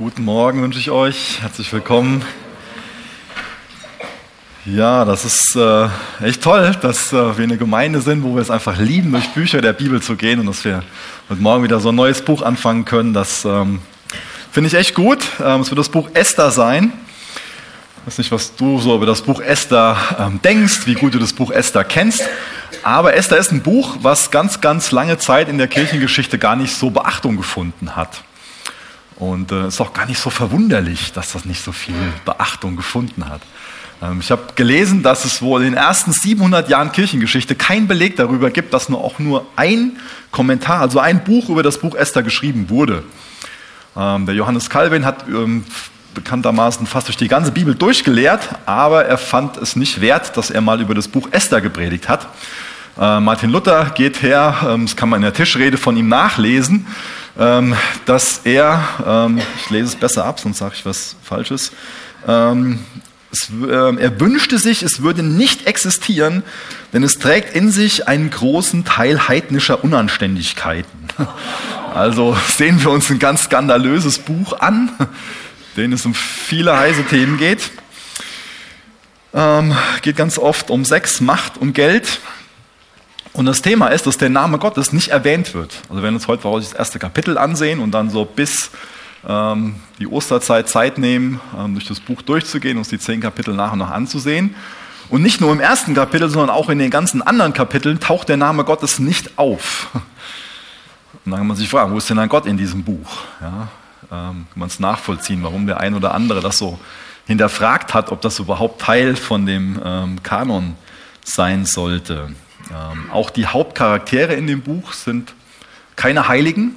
Guten Morgen wünsche ich euch. Herzlich willkommen. Ja, das ist äh, echt toll, dass äh, wir eine Gemeinde sind, wo wir es einfach lieben, durch Bücher der Bibel zu gehen und dass wir heute Morgen wieder so ein neues Buch anfangen können. Das ähm, finde ich echt gut. Ähm, es wird das Buch Esther sein. Ich weiß nicht, was du so über das Buch Esther ähm, denkst, wie gut du das Buch Esther kennst. Aber Esther ist ein Buch, was ganz, ganz lange Zeit in der Kirchengeschichte gar nicht so Beachtung gefunden hat. Und es äh, ist auch gar nicht so verwunderlich, dass das nicht so viel Beachtung gefunden hat. Ähm, ich habe gelesen, dass es wohl in den ersten 700 Jahren Kirchengeschichte keinen Beleg darüber gibt, dass nur auch nur ein Kommentar, also ein Buch über das Buch Esther geschrieben wurde. Ähm, der Johannes Calvin hat ähm, bekanntermaßen fast durch die ganze Bibel durchgelehrt, aber er fand es nicht wert, dass er mal über das Buch Esther gepredigt hat. Äh, Martin Luther geht her, das kann man in der Tischrede von ihm nachlesen, ähm, dass er, ähm, ich lese es besser ab, sonst sage ich was Falsches, ähm, es, äh, er wünschte sich, es würde nicht existieren, denn es trägt in sich einen großen Teil heidnischer Unanständigkeiten. Also sehen wir uns ein ganz skandalöses Buch an, denen es um viele heiße Themen geht. Ähm, geht ganz oft um Sex, Macht und Geld. Und das Thema ist, dass der Name Gottes nicht erwähnt wird. Also wenn wir uns heute das erste Kapitel ansehen und dann so bis ähm, die Osterzeit Zeit nehmen, ähm, durch das Buch durchzugehen, uns die zehn Kapitel nach und nach anzusehen. Und nicht nur im ersten Kapitel, sondern auch in den ganzen anderen Kapiteln taucht der Name Gottes nicht auf. Und dann kann man sich fragen, wo ist denn ein Gott in diesem Buch? Ja, ähm, kann man es nachvollziehen, warum der ein oder andere das so hinterfragt hat, ob das überhaupt Teil von dem ähm, Kanon sein sollte. Ähm, auch die Hauptcharaktere in dem Buch sind keine Heiligen.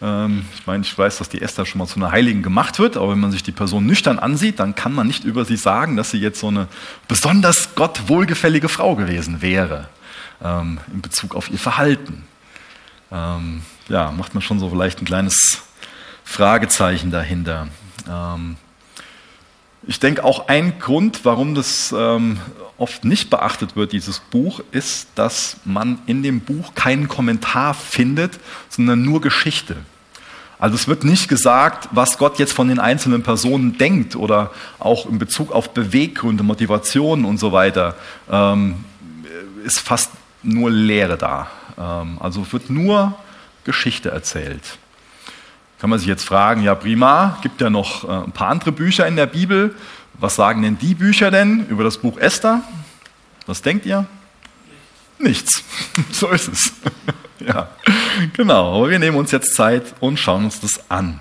Ähm, ich meine, ich weiß, dass die Esther schon mal zu einer Heiligen gemacht wird, aber wenn man sich die Person nüchtern ansieht, dann kann man nicht über sie sagen, dass sie jetzt so eine besonders Gott wohlgefällige Frau gewesen wäre ähm, in Bezug auf ihr Verhalten. Ähm, ja, macht man schon so vielleicht ein kleines Fragezeichen dahinter. Ähm, ich denke auch ein Grund, warum das ähm, oft nicht beachtet wird, dieses Buch, ist, dass man in dem Buch keinen Kommentar findet, sondern nur Geschichte. Also es wird nicht gesagt, was Gott jetzt von den einzelnen Personen denkt oder auch in Bezug auf Beweggründe, Motivationen und so weiter, ähm, ist fast nur Lehre da. Ähm, also wird nur Geschichte erzählt. Kann man sich jetzt fragen, ja prima, gibt ja noch äh, ein paar andere Bücher in der Bibel. Was sagen denn die Bücher denn über das Buch Esther? Was denkt ihr? Nichts. so ist es. ja, genau. Aber wir nehmen uns jetzt Zeit und schauen uns das an.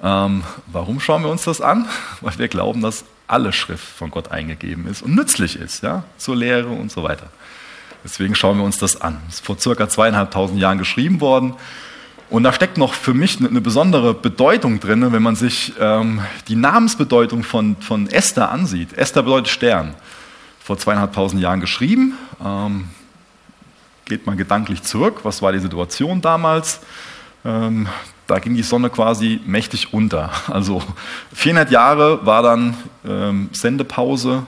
Ähm, warum schauen wir uns das an? Weil wir glauben, dass alle Schrift von Gott eingegeben ist und nützlich ist, ja, zur Lehre und so weiter. Deswegen schauen wir uns das an. Es ist vor circa zweieinhalbtausend Jahren geschrieben worden und da steckt noch für mich eine besondere Bedeutung drin, wenn man sich ähm, die Namensbedeutung von, von Esther ansieht. Esther bedeutet Stern. Vor zweieinhalbtausend Jahren geschrieben. Ähm, geht man gedanklich zurück. Was war die Situation damals? Ähm, da ging die Sonne quasi mächtig unter. Also 400 Jahre war dann ähm, Sendepause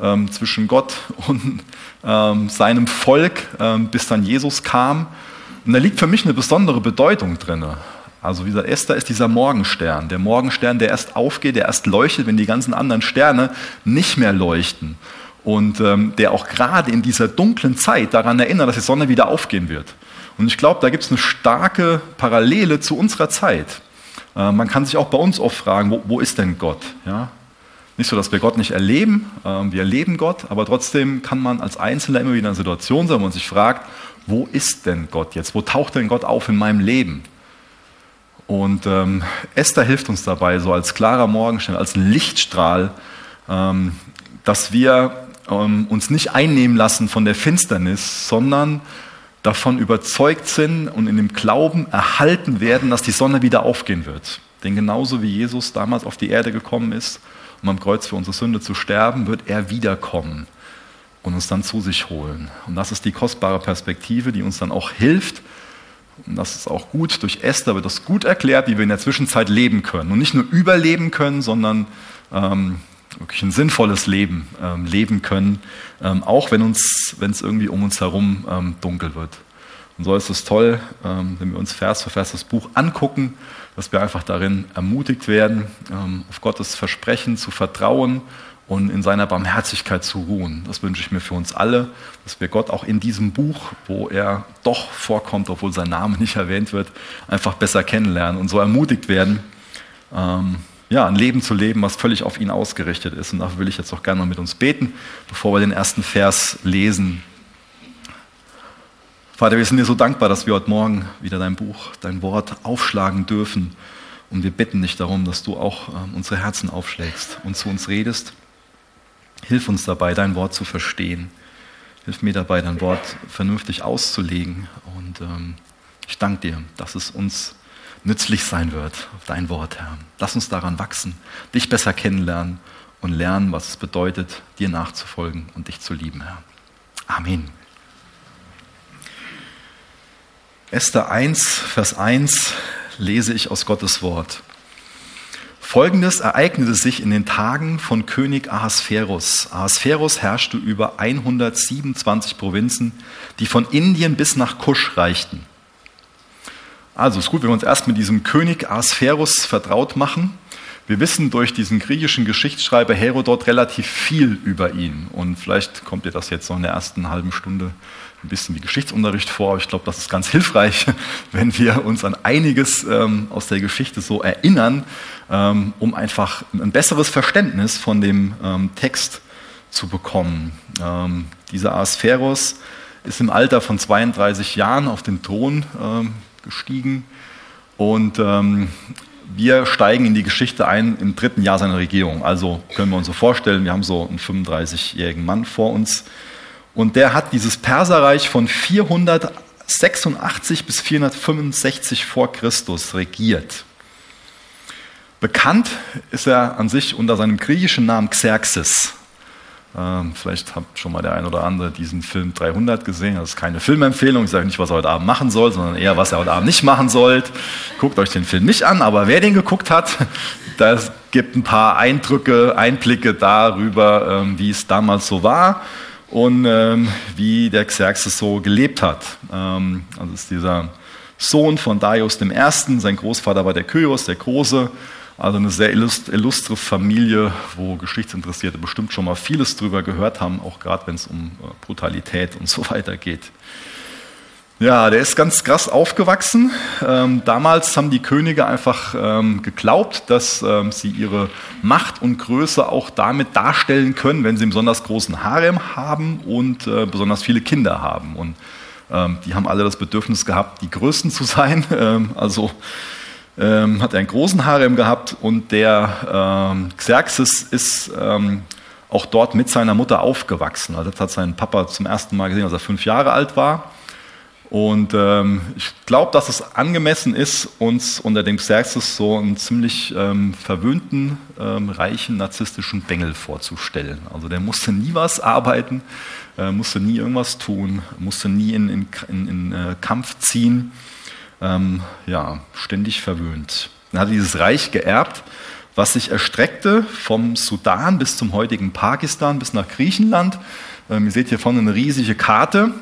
ähm, zwischen Gott und ähm, seinem Volk, bis dann Jesus kam. Und da liegt für mich eine besondere Bedeutung drin. Also wie gesagt, Esther ist dieser Morgenstern, der Morgenstern, der erst aufgeht, der erst leuchtet, wenn die ganzen anderen Sterne nicht mehr leuchten. Und ähm, der auch gerade in dieser dunklen Zeit daran erinnert, dass die Sonne wieder aufgehen wird. Und ich glaube, da gibt es eine starke Parallele zu unserer Zeit. Äh, man kann sich auch bei uns oft fragen, wo, wo ist denn Gott? Ja? Nicht so, dass wir Gott nicht erleben, äh, wir erleben Gott, aber trotzdem kann man als Einzelner immer wieder in einer Situation sein, wo man sich fragt, wo ist denn Gott jetzt? Wo taucht denn Gott auf in meinem Leben? Und ähm, Esther hilft uns dabei, so als klarer Morgenstern, als Lichtstrahl, ähm, dass wir ähm, uns nicht einnehmen lassen von der Finsternis, sondern davon überzeugt sind und in dem Glauben erhalten werden, dass die Sonne wieder aufgehen wird. Denn genauso wie Jesus damals auf die Erde gekommen ist, um am Kreuz für unsere Sünde zu sterben, wird er wiederkommen und uns dann zu sich holen. Und das ist die kostbare Perspektive, die uns dann auch hilft. Und das ist auch gut. Durch Esther wird das gut erklärt, wie wir in der Zwischenzeit leben können. Und nicht nur überleben können, sondern ähm, wirklich ein sinnvolles Leben ähm, leben können, ähm, auch wenn es irgendwie um uns herum ähm, dunkel wird. Und so ist es toll, ähm, wenn wir uns Vers für Vers das Buch angucken, dass wir einfach darin ermutigt werden, ähm, auf Gottes Versprechen zu vertrauen und in seiner Barmherzigkeit zu ruhen. Das wünsche ich mir für uns alle, dass wir Gott auch in diesem Buch, wo er doch vorkommt, obwohl sein Name nicht erwähnt wird, einfach besser kennenlernen und so ermutigt werden, ähm, ja, ein Leben zu leben, was völlig auf ihn ausgerichtet ist. Und dafür will ich jetzt auch gerne mal mit uns beten, bevor wir den ersten Vers lesen. Vater, wir sind dir so dankbar, dass wir heute Morgen wieder dein Buch, dein Wort aufschlagen dürfen. Und wir bitten dich darum, dass du auch ähm, unsere Herzen aufschlägst und zu uns redest. Hilf uns dabei, dein Wort zu verstehen. Hilf mir dabei, dein Wort vernünftig auszulegen. Und ähm, ich danke dir, dass es uns nützlich sein wird, dein Wort, Herr. Lass uns daran wachsen, dich besser kennenlernen und lernen, was es bedeutet, dir nachzufolgen und dich zu lieben, Herr. Amen. Esther 1, Vers 1 lese ich aus Gottes Wort. Folgendes ereignete sich in den Tagen von König Ahasverus. Ahasverus herrschte über 127 Provinzen, die von Indien bis nach Kusch reichten. Also ist gut, wenn wir uns erst mit diesem König Ahasverus vertraut machen. Wir wissen durch diesen griechischen Geschichtsschreiber Herodot relativ viel über ihn. Und vielleicht kommt dir das jetzt noch in der ersten halben Stunde ein bisschen wie Geschichtsunterricht vor. Ich glaube, das ist ganz hilfreich, wenn wir uns an einiges ähm, aus der Geschichte so erinnern, ähm, um einfach ein besseres Verständnis von dem ähm, Text zu bekommen. Ähm, dieser Asphäros ist im Alter von 32 Jahren auf den Thron ähm, gestiegen und ähm, wir steigen in die Geschichte ein im dritten Jahr seiner Regierung. Also können wir uns so vorstellen, wir haben so einen 35-jährigen Mann vor uns und der hat dieses Perserreich von 486 bis 465 vor Christus regiert. Bekannt ist er an sich unter seinem griechischen Namen Xerxes. Ähm, vielleicht habt schon mal der ein oder andere diesen Film 300 gesehen. Das ist keine Filmempfehlung. Ich sage nicht, was er heute Abend machen soll, sondern eher, was er heute Abend nicht machen soll. Guckt euch den Film nicht an, aber wer den geguckt hat, das gibt ein paar Eindrücke, Einblicke darüber, ähm, wie es damals so war und ähm, wie der Xerxes so gelebt hat. Ähm, also ist dieser Sohn von Darius I., sein Großvater war der Kyros, der Große, also eine sehr illustre Familie, wo Geschichtsinteressierte bestimmt schon mal vieles drüber gehört haben, auch gerade wenn es um äh, Brutalität und so weiter geht. Ja, der ist ganz krass aufgewachsen. Ähm, damals haben die Könige einfach ähm, geglaubt, dass ähm, sie ihre Macht und Größe auch damit darstellen können, wenn sie einen besonders großen Harem haben und äh, besonders viele Kinder haben. Und ähm, die haben alle das Bedürfnis gehabt, die Größten zu sein. Ähm, also ähm, hat er einen großen Harem gehabt und der Xerxes ist auch dort mit seiner Mutter aufgewachsen. Also das hat sein Papa zum ersten Mal gesehen, als er fünf Jahre alt war. Und ähm, ich glaube, dass es angemessen ist, uns unter dem Xerxes so einen ziemlich ähm, verwöhnten, ähm, reichen, narzisstischen Bengel vorzustellen. Also der musste nie was arbeiten, äh, musste nie irgendwas tun, musste nie in, in, in, in äh, Kampf ziehen. Ähm, ja, ständig verwöhnt. Er hat dieses Reich geerbt, was sich erstreckte vom Sudan bis zum heutigen Pakistan, bis nach Griechenland. Ähm, ihr seht hier vorne eine riesige Karte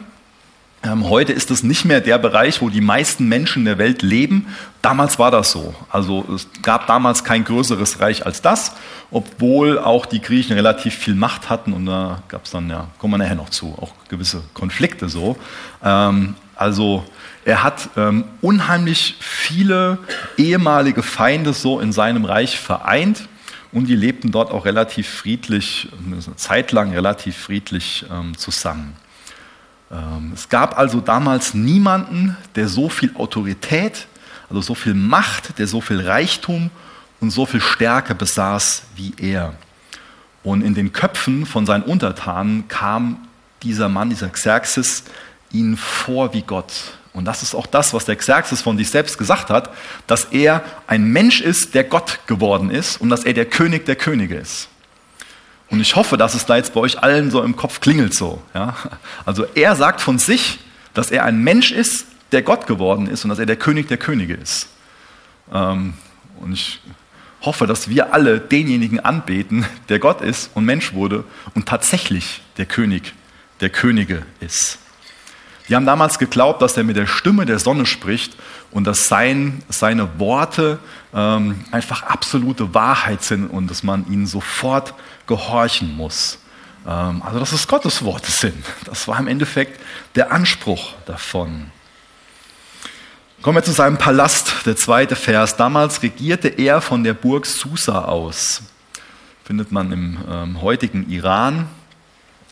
heute ist es nicht mehr der Bereich, wo die meisten Menschen der Welt leben. Damals war das so. Also es gab damals kein größeres Reich als das, obwohl auch die Griechen relativ viel Macht hatten und da gab es dann, ja, kommen wir nachher noch zu, auch gewisse Konflikte so. Ähm, also er hat ähm, unheimlich viele ehemalige Feinde so in seinem Reich vereint und die lebten dort auch relativ friedlich, eine Zeit lang relativ friedlich zusammen. Ähm, es gab also damals niemanden, der so viel Autorität, also so viel Macht, der so viel Reichtum und so viel Stärke besaß wie er. Und in den Köpfen von seinen Untertanen kam dieser Mann, dieser Xerxes, ihnen vor wie Gott. Und das ist auch das, was der Xerxes von sich selbst gesagt hat, dass er ein Mensch ist, der Gott geworden ist und dass er der König der Könige ist. Und ich hoffe, dass es da jetzt bei euch allen so im Kopf klingelt so. Ja? Also er sagt von sich, dass er ein Mensch ist, der Gott geworden ist und dass er der König der Könige ist. Ähm, und ich hoffe, dass wir alle denjenigen anbeten, der Gott ist und Mensch wurde und tatsächlich der König der Könige ist. Die haben damals geglaubt, dass er mit der Stimme der Sonne spricht und dass sein, seine Worte ähm, einfach absolute Wahrheit sind und dass man ihnen sofort gehorchen muss. Ähm, also dass es Gottes Worte sind. Das war im Endeffekt der Anspruch davon. Kommen wir zu seinem Palast, der zweite Vers. Damals regierte er von der Burg Susa aus. Findet man im ähm, heutigen Iran.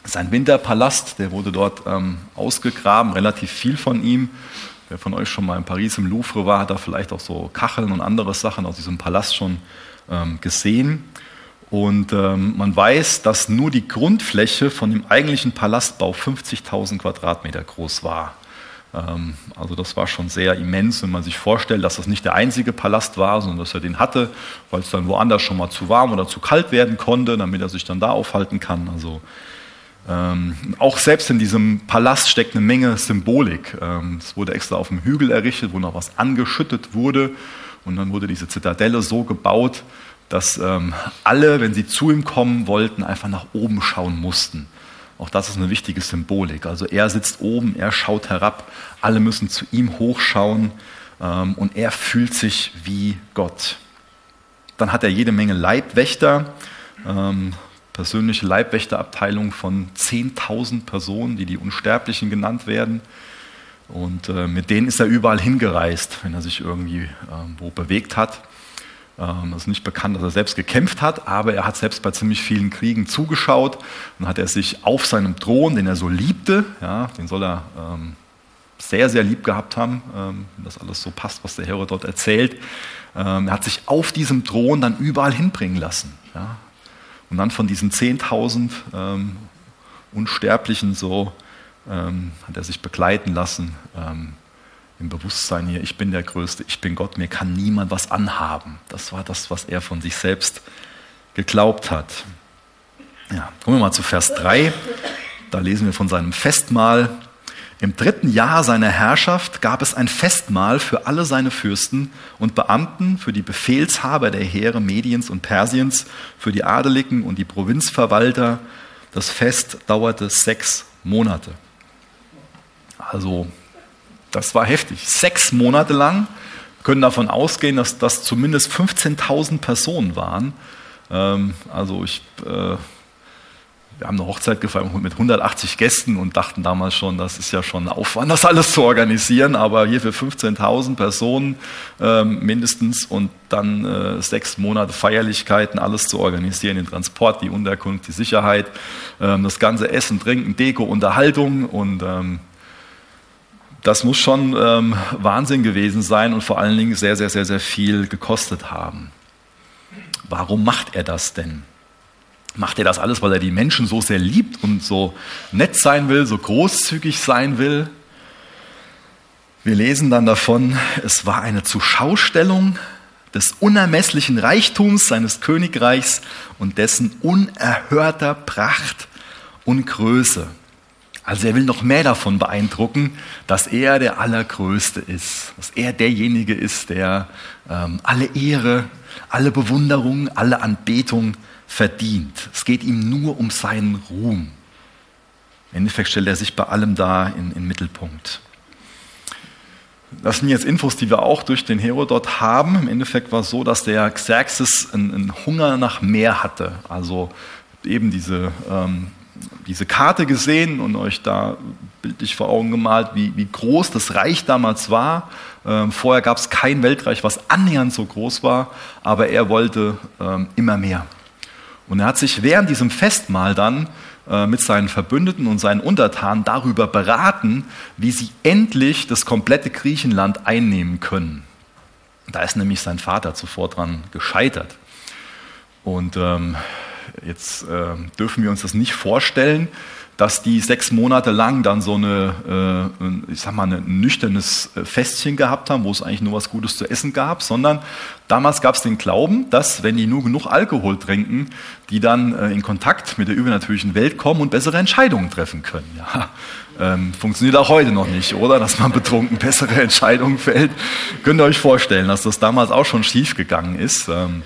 Sein Winterpalast, der wurde dort ähm, ausgegraben, relativ viel von ihm. Wer von euch schon mal in Paris im Louvre war, hat da vielleicht auch so Kacheln und andere Sachen aus diesem Palast schon ähm, gesehen. Und ähm, man weiß, dass nur die Grundfläche von dem eigentlichen Palastbau 50.000 Quadratmeter groß war. Ähm, also das war schon sehr immens, wenn man sich vorstellt, dass das nicht der einzige Palast war, sondern dass er den hatte, weil es dann woanders schon mal zu warm oder zu kalt werden konnte, damit er sich dann da aufhalten kann. Also ähm, auch selbst in diesem Palast steckt eine Menge Symbolik. Ähm, es wurde extra auf dem Hügel errichtet, wo noch was angeschüttet wurde. Und dann wurde diese Zitadelle so gebaut, dass ähm, alle, wenn sie zu ihm kommen wollten, einfach nach oben schauen mussten. Auch das ist eine wichtige Symbolik. Also er sitzt oben, er schaut herab, alle müssen zu ihm hochschauen ähm, und er fühlt sich wie Gott. Dann hat er jede Menge Leibwächter, ähm, persönliche Leibwächterabteilung von 10.000 Personen, die die Unsterblichen genannt werden. Und äh, mit denen ist er überall hingereist, wenn er sich irgendwie äh, wo bewegt hat. Ähm, es ist nicht bekannt, dass er selbst gekämpft hat, aber er hat selbst bei ziemlich vielen Kriegen zugeschaut und hat er sich auf seinem Thron, den er so liebte, ja, den soll er ähm, sehr, sehr lieb gehabt haben, ähm, wenn das alles so passt, was der Herodot erzählt. Ähm, er hat sich auf diesem Thron dann überall hinbringen lassen. Ja. Und dann von diesen 10.000 ähm, Unsterblichen so ähm, hat er sich begleiten lassen im Bewusstsein hier, ich bin der Größte, ich bin Gott, mir kann niemand was anhaben. Das war das, was er von sich selbst geglaubt hat. Ja, kommen wir mal zu Vers 3. Da lesen wir von seinem Festmahl. Im dritten Jahr seiner Herrschaft gab es ein Festmahl für alle seine Fürsten und Beamten, für die Befehlshaber der Heere Mediens und Persiens, für die Adeligen und die Provinzverwalter. Das Fest dauerte sechs Monate. Also das war heftig. Sechs Monate lang können davon ausgehen, dass das zumindest 15.000 Personen waren. Ähm, also ich, äh, wir haben eine Hochzeit gefeiert mit 180 Gästen und dachten damals schon, das ist ja schon ein Aufwand, das alles zu organisieren. Aber hier für 15.000 Personen ähm, mindestens und dann äh, sechs Monate Feierlichkeiten, alles zu organisieren, den Transport, die Unterkunft, die Sicherheit, ähm, das ganze Essen, Trinken, Deko, Unterhaltung und das muss schon ähm, Wahnsinn gewesen sein und vor allen Dingen sehr, sehr, sehr, sehr viel gekostet haben. Warum macht er das denn? Macht er das alles, weil er die Menschen so sehr liebt und so nett sein will, so großzügig sein will? Wir lesen dann davon, es war eine Zuschaustellung des unermesslichen Reichtums seines Königreichs und dessen unerhörter Pracht und Größe. Also er will noch mehr davon beeindrucken, dass er der Allergrößte ist, dass er derjenige ist, der ähm, alle Ehre, alle Bewunderung, alle Anbetung verdient. Es geht ihm nur um seinen Ruhm. Im Endeffekt stellt er sich bei allem da in den Mittelpunkt. Das sind jetzt Infos, die wir auch durch den Herodot haben. Im Endeffekt war es so, dass der Xerxes einen, einen Hunger nach mehr hatte. Also eben diese ähm, diese Karte gesehen und euch da bildlich vor Augen gemalt, wie, wie groß das Reich damals war. Ähm, vorher gab es kein Weltreich, was annähernd so groß war, aber er wollte ähm, immer mehr. Und er hat sich während diesem Festmahl dann äh, mit seinen Verbündeten und seinen Untertanen darüber beraten, wie sie endlich das komplette Griechenland einnehmen können. Da ist nämlich sein Vater zuvor dran gescheitert. Und ähm, Jetzt äh, dürfen wir uns das nicht vorstellen, dass die sechs Monate lang dann so eine, äh, ich sag mal, ein nüchternes äh, Festchen gehabt haben, wo es eigentlich nur was Gutes zu essen gab, sondern damals gab es den Glauben, dass wenn die nur genug Alkohol trinken, die dann äh, in Kontakt mit der übernatürlichen Welt kommen und bessere Entscheidungen treffen können. Ja, ähm, funktioniert auch heute noch nicht, oder? Dass man betrunken bessere Entscheidungen fällt. Könnt ihr euch vorstellen, dass das damals auch schon schief gegangen ist. Ähm,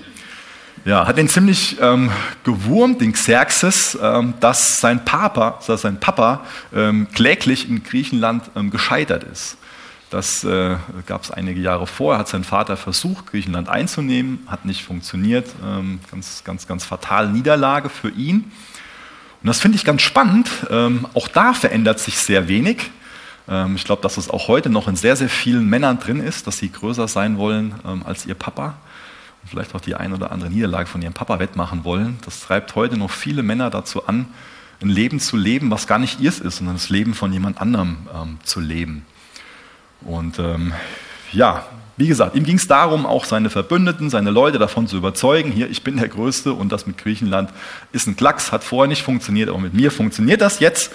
Ja, hat ihn ziemlich ähm, gewurmt, den Xerxes, ähm, dass sein Papa, dass sein Papa ähm, kläglich in Griechenland ähm, gescheitert ist. Das äh, gab es einige Jahre vorher, hat sein Vater versucht, Griechenland einzunehmen, hat nicht funktioniert. Ähm, ganz, ganz, ganz fatale Niederlage für ihn. Und das finde ich ganz spannend. Ähm, auch da verändert sich sehr wenig. Ich glaube, dass es auch heute noch in sehr, sehr vielen Männern drin ist, dass sie größer sein wollen als ihr Papa vielleicht auch die ein oder andere Niederlage von ihrem Papa wettmachen wollen. Das treibt heute noch viele Männer dazu an, ein Leben zu leben, was gar nicht ihrs ist, sondern das Leben von jemand anderem ähm, zu leben. Und ähm, ja, wie gesagt, ihm ging es darum, auch seine Verbündeten, seine Leute davon zu überzeugen, hier, ich bin der Größte und das mit Griechenland ist ein Klacks, hat vorher nicht funktioniert, aber mit mir funktioniert das jetzt.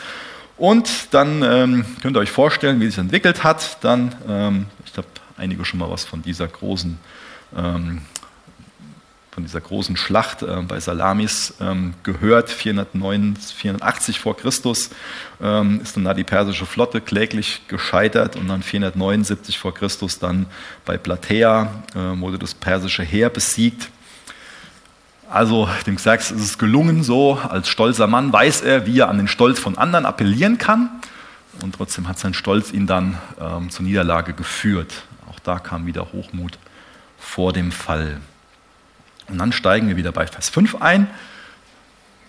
Und dann ähm, könnt ihr euch vorstellen, wie sich entwickelt hat. Dann, ähm, ich habe einige schon mal was von dieser großen ähm, von dieser großen Schlacht äh, bei Salamis ähm, gehört. 409, 480 vor Christus ähm, ist dann da die persische Flotte kläglich gescheitert und dann 479 vor Christus dann bei Platea äh, wurde das persische Heer besiegt. Also dem Xerxes ist es gelungen, so als stolzer Mann weiß er, wie er an den Stolz von anderen appellieren kann. Und trotzdem hat sein Stolz ihn dann ähm, zur Niederlage geführt. Auch da kam wieder Hochmut vor dem Fall. Und dann steigen wir wieder bei Vers 5 ein.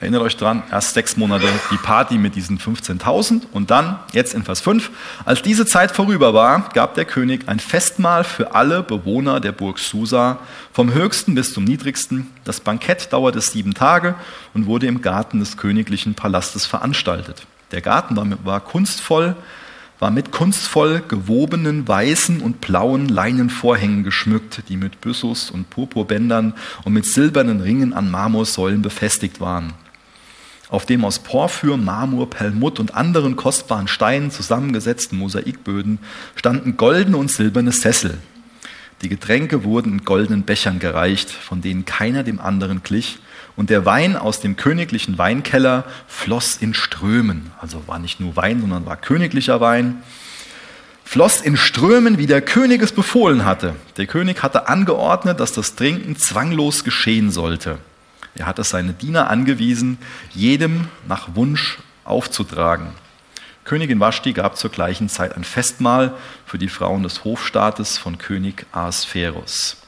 Erinnert euch dran, erst sechs Monate die Party mit diesen 15.000 und dann, jetzt in Vers 5, als diese Zeit vorüber war, gab der König ein Festmahl für alle Bewohner der Burg Susa, vom höchsten bis zum niedrigsten. Das Bankett dauerte sieben Tage und wurde im Garten des königlichen Palastes veranstaltet. Der Garten war, war kunstvoll, war mit kunstvoll gewobenen weißen und blauen Leinenvorhängen geschmückt, die mit Byssus und Purpurbändern und mit silbernen Ringen an Marmorsäulen befestigt waren. Auf dem aus Porphyr, Marmor, Perlmutt und anderen kostbaren Steinen zusammengesetzten Mosaikböden standen goldene und silberne Sessel. Die Getränke wurden in goldenen Bechern gereicht, von denen keiner dem anderen glich, und der Wein aus dem königlichen Weinkeller floss in Strömen. Also war nicht nur Wein, sondern war königlicher Wein. Floss in Strömen, wie der König es befohlen hatte. Der König hatte angeordnet, dass das Trinken zwanglos geschehen sollte. Er hatte seine Diener angewiesen, jedem nach Wunsch aufzutragen. Königin Vashti gab zur gleichen Zeit ein Festmahl für die Frauen des Hofstaates von König Ahasverus.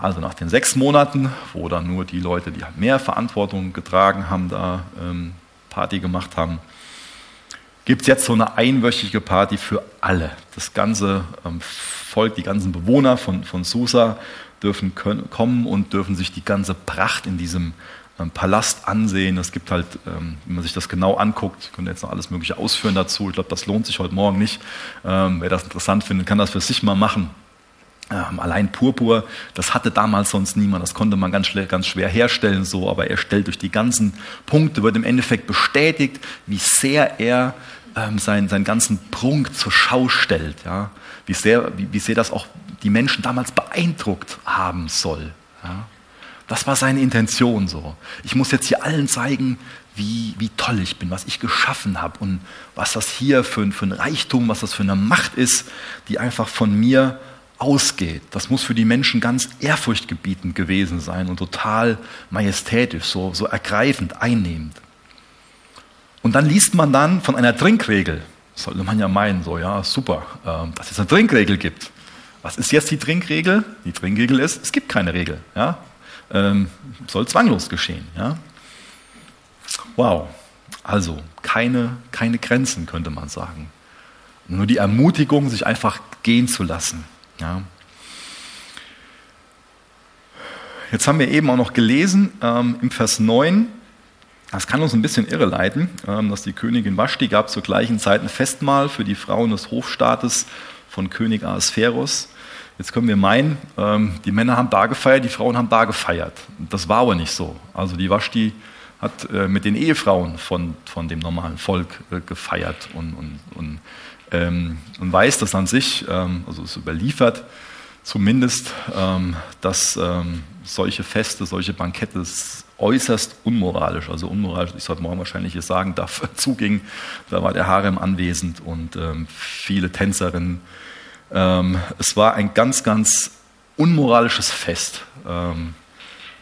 Also nach den sechs Monaten, wo dann nur die Leute, die halt mehr Verantwortung getragen haben, da ähm, Party gemacht haben, gibt es jetzt so eine einwöchige Party für alle. Das ganze ähm, Volk, die ganzen Bewohner von, von Susa dürfen können, kommen und dürfen sich die ganze Pracht in diesem ähm, Palast ansehen. Es gibt halt, ähm, wenn man sich das genau anguckt, ich könnte jetzt noch alles Mögliche ausführen dazu. Ich glaube, das lohnt sich heute Morgen nicht. Ähm, wer das interessant findet, kann das für sich mal machen. Ähm, allein Purpur, das hatte damals sonst niemand, das konnte man ganz, ganz schwer herstellen, so, aber er stellt durch die ganzen Punkte, wird im Endeffekt bestätigt, wie sehr er ähm, seinen, seinen ganzen Prunk zur Schau stellt, ja? wie, sehr, wie, wie sehr das auch die Menschen damals beeindruckt haben soll. Ja? Das war seine Intention so. Ich muss jetzt hier allen zeigen, wie, wie toll ich bin, was ich geschaffen habe und was das hier für, für ein Reichtum, was das für eine Macht ist, die einfach von mir ausgeht. Das muss für die Menschen ganz ehrfurchtgebietend gewesen sein und total majestätisch, so, so ergreifend, einnehmend. Und dann liest man dann von einer Trinkregel. sollte man ja meinen, so, ja, super, äh, dass es eine Trinkregel gibt. Was ist jetzt die Trinkregel? Die Trinkregel ist, es gibt keine Regel. Ja? Ähm, soll zwanglos geschehen. Ja? Wow. Also keine, keine Grenzen, könnte man sagen. Nur die Ermutigung, sich einfach gehen zu lassen. Ja. Jetzt haben wir eben auch noch gelesen ähm, im Vers 9, das kann uns ein bisschen irreleiten, ähm, dass die Königin Vashti gab zur gleichen Zeit ein Festmahl für die Frauen des Hofstaates von König Ahasverus. Jetzt können wir meinen, ähm, die Männer haben da gefeiert, die Frauen haben da gefeiert. Das war aber nicht so. Also die Vashti hat äh, mit den Ehefrauen von, von dem normalen Volk äh, gefeiert und, und, und ähm, und weiß das an sich, ähm, also es überliefert zumindest, ähm, dass ähm, solche Feste, solche Bankette äußerst unmoralisch, also unmoralisch, ich sollte morgen wahrscheinlich hier sagen darf, zuging. Da war der Harem anwesend und ähm, viele Tänzerinnen. Es war ein ganz, ganz unmoralisches Fest.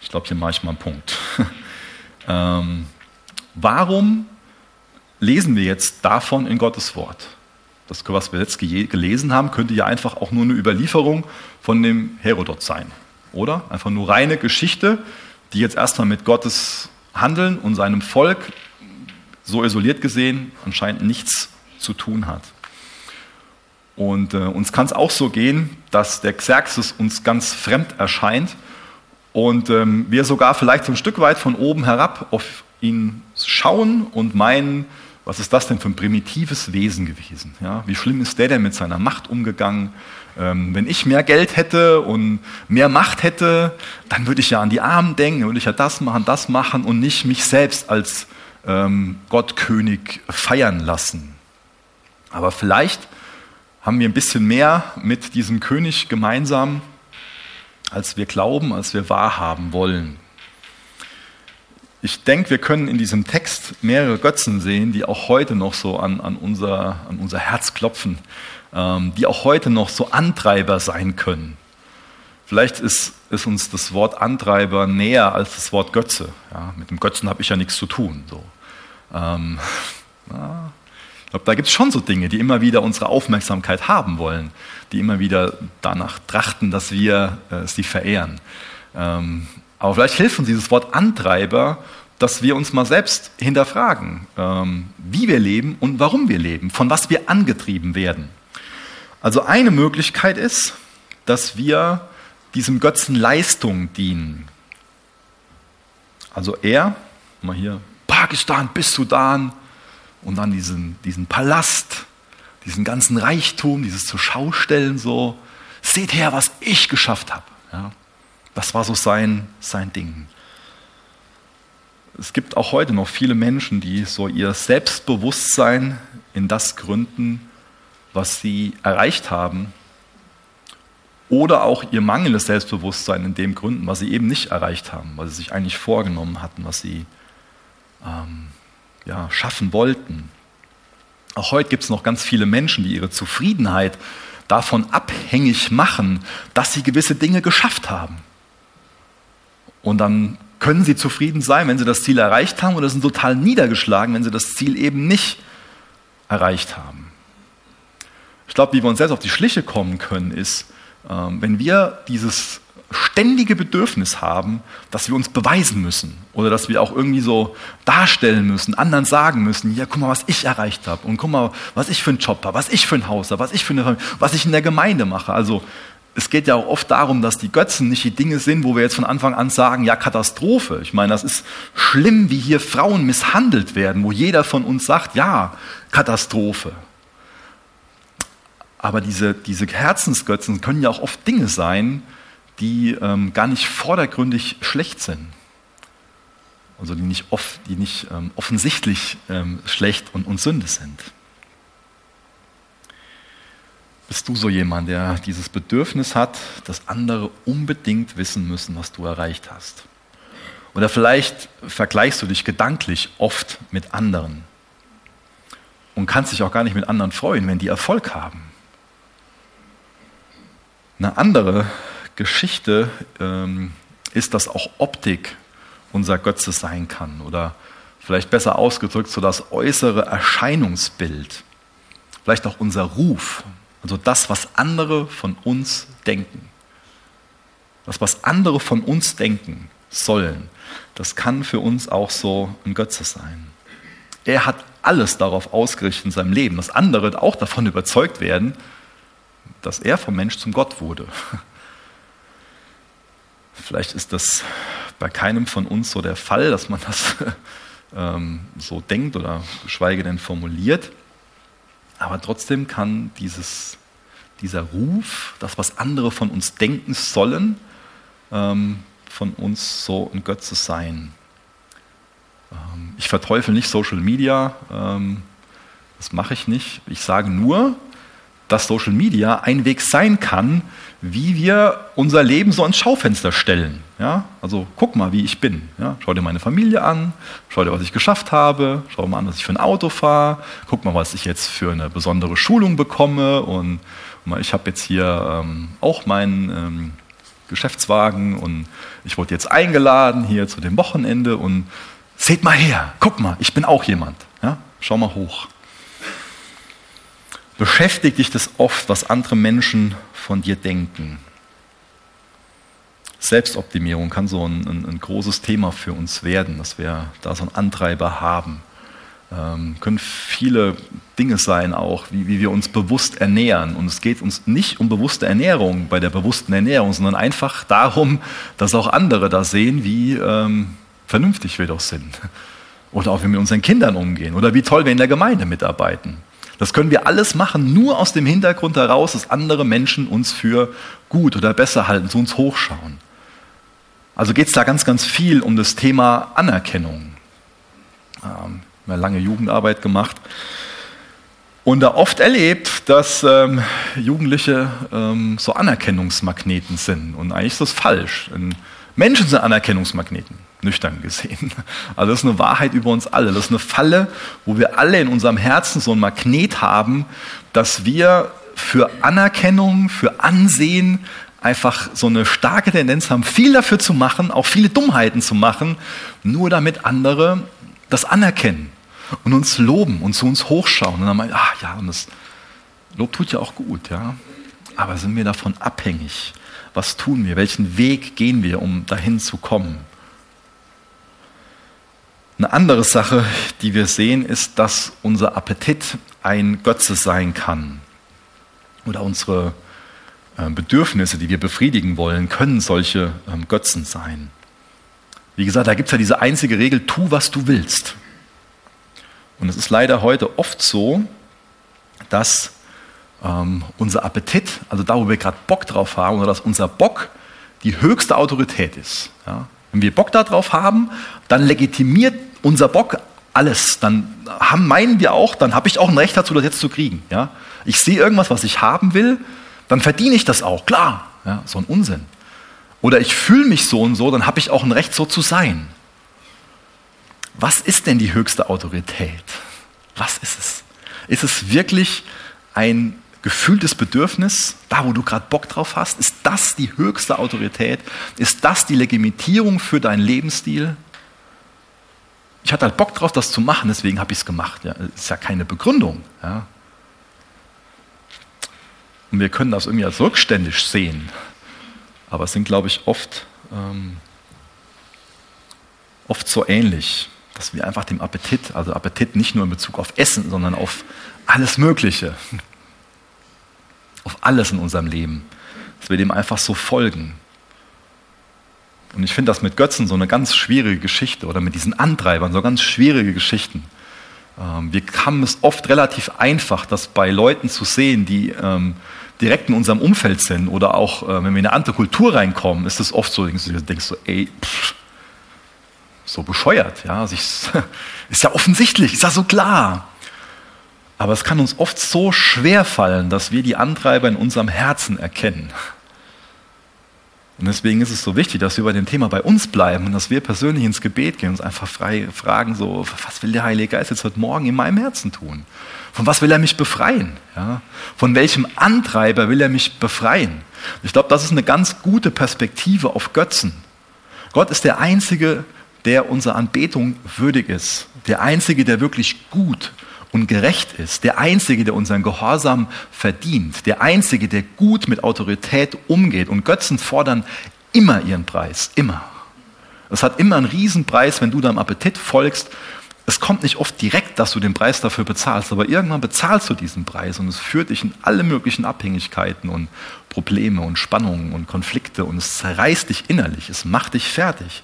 Ich glaube, hier mache ich mal einen Punkt. warum lesen wir jetzt davon in Gottes Wort? Das, was wir jetzt gelesen haben, könnte ja einfach auch nur eine Überlieferung von dem Herodot sein. Oder? Einfach nur reine Geschichte, die jetzt erstmal mit Gottes Handeln und seinem Volk so isoliert gesehen anscheinend nichts zu tun hat. Und äh, uns kann es auch so gehen, dass der Xerxes uns ganz fremd erscheint und ähm, wir sogar vielleicht so ein Stück weit von oben herab auf ihn schauen und meinen, was ist das denn für ein primitives Wesen gewesen? Ja, wie schlimm ist der denn mit seiner Macht umgegangen? Ähm, wenn ich mehr Geld hätte und mehr Macht hätte, dann würde ich ja an die Armen denken, würde ich ja das machen, das machen und nicht mich selbst als ähm, Gottkönig feiern lassen. Aber vielleicht haben wir ein bisschen mehr mit diesem König gemeinsam, als wir glauben, als wir wahrhaben wollen. Ich denke, wir können in diesem Text mehrere Götzen sehen, die auch heute noch so an, an, unser, an unser Herz klopfen, ähm, die auch heute noch so Antreiber sein können. Vielleicht ist, ist uns das Wort Antreiber näher als das Wort Götze. Ja, mit dem Götzen habe ich ja nichts zu tun. So. Ähm, na, ich glaube, da gibt es schon so Dinge, die immer wieder unsere Aufmerksamkeit haben wollen, die immer wieder danach trachten, dass wir äh, sie verehren. Ähm, aber vielleicht hilft uns dieses Wort Antreiber, dass wir uns mal selbst hinterfragen, ähm, wie wir leben und warum wir leben, von was wir angetrieben werden. Also eine Möglichkeit ist, dass wir diesem Götzen Leistung dienen. Also er, mal hier, Pakistan bis Sudan und dann diesen, diesen Palast, diesen ganzen Reichtum, dieses zur Schaustellen so, seht her, was ich geschafft habe. Ja. Das war so sein, sein Ding. Es gibt auch heute noch viele Menschen, die so ihr Selbstbewusstsein in das gründen, was sie erreicht haben, oder auch ihr mangelndes Selbstbewusstsein in dem gründen, was sie eben nicht erreicht haben, was sie sich eigentlich vorgenommen hatten, was sie ähm, ja, schaffen wollten. Auch heute gibt es noch ganz viele Menschen, die ihre Zufriedenheit davon abhängig machen, dass sie gewisse Dinge geschafft haben. Und dann können sie zufrieden sein, wenn sie das Ziel erreicht haben, oder sind total niedergeschlagen, wenn sie das Ziel eben nicht erreicht haben. Ich glaube, wie wir uns selbst auf die Schliche kommen können, ist, ähm, wenn wir dieses ständige Bedürfnis haben, dass wir uns beweisen müssen oder dass wir auch irgendwie so darstellen müssen, anderen sagen müssen, ja, guck mal, was ich erreicht habe und guck mal, was ich für einen Job habe, was ich für ein Haus habe, was ich für eine Familie, was ich in der Gemeinde mache. Also es geht ja auch oft darum, dass die Götzen nicht die Dinge sind, wo wir jetzt von Anfang an sagen, ja, Katastrophe. Ich meine, das ist schlimm, wie hier Frauen misshandelt werden, wo jeder von uns sagt, ja, Katastrophe. Aber diese, diese Herzensgötzen können ja auch oft Dinge sein, die ähm, gar nicht vordergründig schlecht sind. Also die nicht, off, die nicht ähm, offensichtlich ähm, schlecht und, und Sünde sind. Bist du so jemand, der dieses Bedürfnis hat, dass andere unbedingt wissen müssen, was du erreicht hast? Oder vielleicht vergleichst du dich gedanklich oft mit anderen und kannst dich auch gar nicht mit anderen freuen, wenn die Erfolg haben. Eine andere Geschichte ähm, ist, dass auch Optik unser Götze sein kann oder vielleicht besser ausgedrückt so das äußere Erscheinungsbild, vielleicht auch unser Ruf, also das, was andere von uns denken. Das, was andere von uns denken sollen, das kann für uns auch so ein Götze sein. Er hat alles darauf ausgerichtet in seinem Leben, dass andere auch davon überzeugt werden, dass er vom Mensch zum Gott wurde. Vielleicht ist das bei keinem von uns so der Fall, dass man das ähm, so denkt oder geschweige denn formuliert. Aber trotzdem kann dieses, dieser Ruf, das, was andere von uns denken sollen, ähm, von uns so ein Götze sein. Ähm, ich verteufel nicht Social Media, ähm, das mache ich nicht. Ich sage nur, dass Social Media ein Weg sein kann, wie wir unser Leben so ans Schaufenster stellen. Ja? Also guck mal, wie ich bin. Ja? Schau dir meine Familie an, schau dir, was ich geschafft habe, schau mal an, was ich für ein Auto fahre, guck mal, was ich jetzt für eine besondere Schulung bekomme und ich habe jetzt hier ähm, auch mein ähm, Geschäftswagen und ich wurde jetzt eingeladen hier zu dem Wochenende und seht mal her, guck mal, ich bin auch jemand. Ja? Schau mal hoch. Beschäftigt dich das oft, was andere Menschen von dir denken? Selbstoptimierung kann so ein, ein, ein großes Thema für uns werden, dass wir da so einen Antreiber haben. Ähm, können viele Dinge sein auch, wie, wie wir uns bewusst ernähren. Und es geht uns nicht um bewusste Ernährung bei der bewussten Ernährung, sondern einfach darum, dass auch andere da sehen, wie ähm, vernünftig wir doch sind. Oder auch wie wir mit unseren Kindern umgehen. Oder wie toll wir in der Gemeinde mitarbeiten. Das können wir alles machen, nur aus dem Hintergrund heraus, dass andere Menschen uns für gut oder besser halten, zu uns hochschauen. Also geht es da ganz, ganz viel um das Thema Anerkennung. Ähm, wir lange Jugendarbeit gemacht und da oft erlebt, dass ähm, Jugendliche ähm, so Anerkennungsmagneten sind. Und eigentlich ist das falsch. Menschen sind Anerkennungsmagneten, nüchtern gesehen. Also das ist eine Wahrheit über uns alle. Das ist eine Falle, wo wir alle in unserem Herzen so ein Magnet haben, dass wir für Anerkennung, für Ansehen einfach so eine starke Tendenz haben, viel dafür zu machen, auch viele Dummheiten zu machen, nur damit andere das anerkennen und uns loben und zu uns hochschauen. Und dann meinen, ach ja, und das Lob tut ja auch gut, ja. Aber sind wir davon abhängig? Was tun wir? Welchen Weg gehen wir, um dahin zu kommen? Eine andere Sache, die wir sehen, ist, dass unser Appetit ein Götze sein kann. Oder unsere Bedürfnisse, die wir befriedigen wollen, können solche ähm, Götzen sein. Wie gesagt, da gibt es ja diese einzige Regel, tu, was du willst. Und es ist leider heute oft so, dass ähm, unser Appetit, also da, wo wir gerade Bock drauf haben, oder dass unser Bock die höchste Autorität ist. Ja? Wenn wir Bock darauf haben, dann legitimiert unser Bock alles. Dann haben, meinen wir auch, dann habe ich auch ein Recht dazu, das jetzt zu kriegen. Ja? Ich sehe irgendwas, was ich haben will, dann verdiene ich das auch, klar. Ja, so ein Unsinn. Oder ich fühle mich so und so, dann habe ich auch ein Recht, so zu sein. Was ist denn die höchste Autorität? Was ist es? Ist es wirklich ein gefühltes Bedürfnis, da wo du gerade Bock drauf hast? Ist das die höchste Autorität? Ist das die Legitimierung für deinen Lebensstil? Ich hatte halt Bock drauf, das zu machen, deswegen habe ich es gemacht. Ja, ist ja keine Begründung. Ja. Und wir können das irgendwie als rückständig sehen. Aber es sind, glaube ich, oft, ähm, oft so ähnlich, dass wir einfach dem Appetit, also Appetit nicht nur in Bezug auf Essen, sondern auf alles Mögliche, auf alles in unserem Leben, dass wir dem einfach so folgen. Und ich finde das mit Götzen so eine ganz schwierige Geschichte oder mit diesen Antreibern so ganz schwierige Geschichten. Ähm, wir haben es oft relativ einfach, das bei Leuten zu sehen, die ähm, direkt in unserem Umfeld sind oder auch, äh, wenn wir in eine andere Kultur reinkommen, ist es oft so, du denkst so, ey, pff, so bescheuert. Ja? Also ich, ist ja offensichtlich, ist ja so klar. Aber es kann uns oft so schwer fallen, dass wir die Antreiber in unserem Herzen erkennen. Und deswegen ist es so wichtig, dass wir bei dem Thema bei uns bleiben und dass wir persönlich ins Gebet gehen und uns einfach frei fragen, so, was will der Heilige Geist jetzt heute Morgen in meinem Herzen tun? Von was will er mich befreien? Ja? Von welchem Antreiber will er mich befreien? Ich glaube, das ist eine ganz gute Perspektive auf Götzen. Gott ist der Einzige, der unserer Anbetung würdig ist. Der Einzige, der wirklich gut und gerecht ist. Der Einzige, der unseren Gehorsam verdient. Der Einzige, der gut mit Autorität umgeht. Und Götzen fordern immer ihren Preis. Immer. Es hat immer einen Riesenpreis, wenn du deinem Appetit folgst. Es kommt nicht oft direkt, dass du den Preis dafür bezahlst, aber irgendwann bezahlst du diesen Preis und es führt dich in alle möglichen Abhängigkeiten und Probleme und Spannungen und Konflikte und es zerreißt dich innerlich, es macht dich fertig.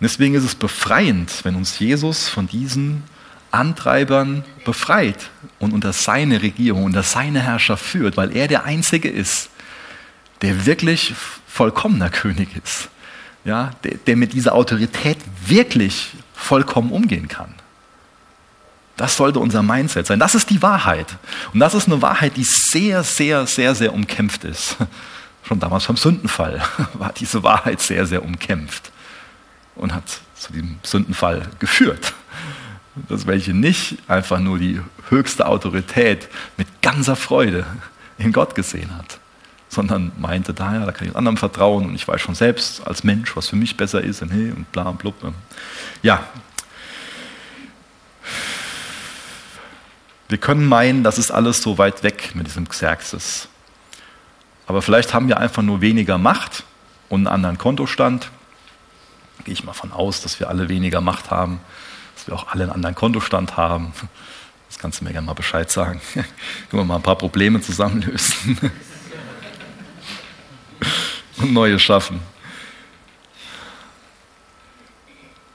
Deswegen ist es befreiend, wenn uns Jesus von diesen Antreibern befreit und unter seine Regierung, unter seine Herrschaft führt, weil er der Einzige ist, der wirklich vollkommener König ist, ja, der, der mit dieser Autorität wirklich vollkommen umgehen kann. Das sollte unser Mindset sein. Das ist die Wahrheit. Und das ist eine Wahrheit, die sehr, sehr, sehr, sehr umkämpft ist. Schon damals beim Sündenfall war diese Wahrheit sehr, sehr umkämpft und hat zu diesem Sündenfall geführt dass welche nicht einfach nur die höchste Autorität mit ganzer Freude in Gott gesehen hat. sondern meinte, daher, da kann ich anderen vertrauen und ich weiß schon selbst als Mensch, was für mich besser ist und hey und bla und blub. Ja. Wir können meinen, das ist alles so weit weg mit diesem Xerxes. Aber vielleicht haben wir einfach nur weniger Macht und einen anderen Kontostand. Gehe ich mal von aus, dass wir alle weniger Macht haben, wir auch alle einen anderen Kontostand haben. Das kannst du mir gerne mal Bescheid sagen. Können wir mal ein paar Probleme zusammenlösen und neue schaffen.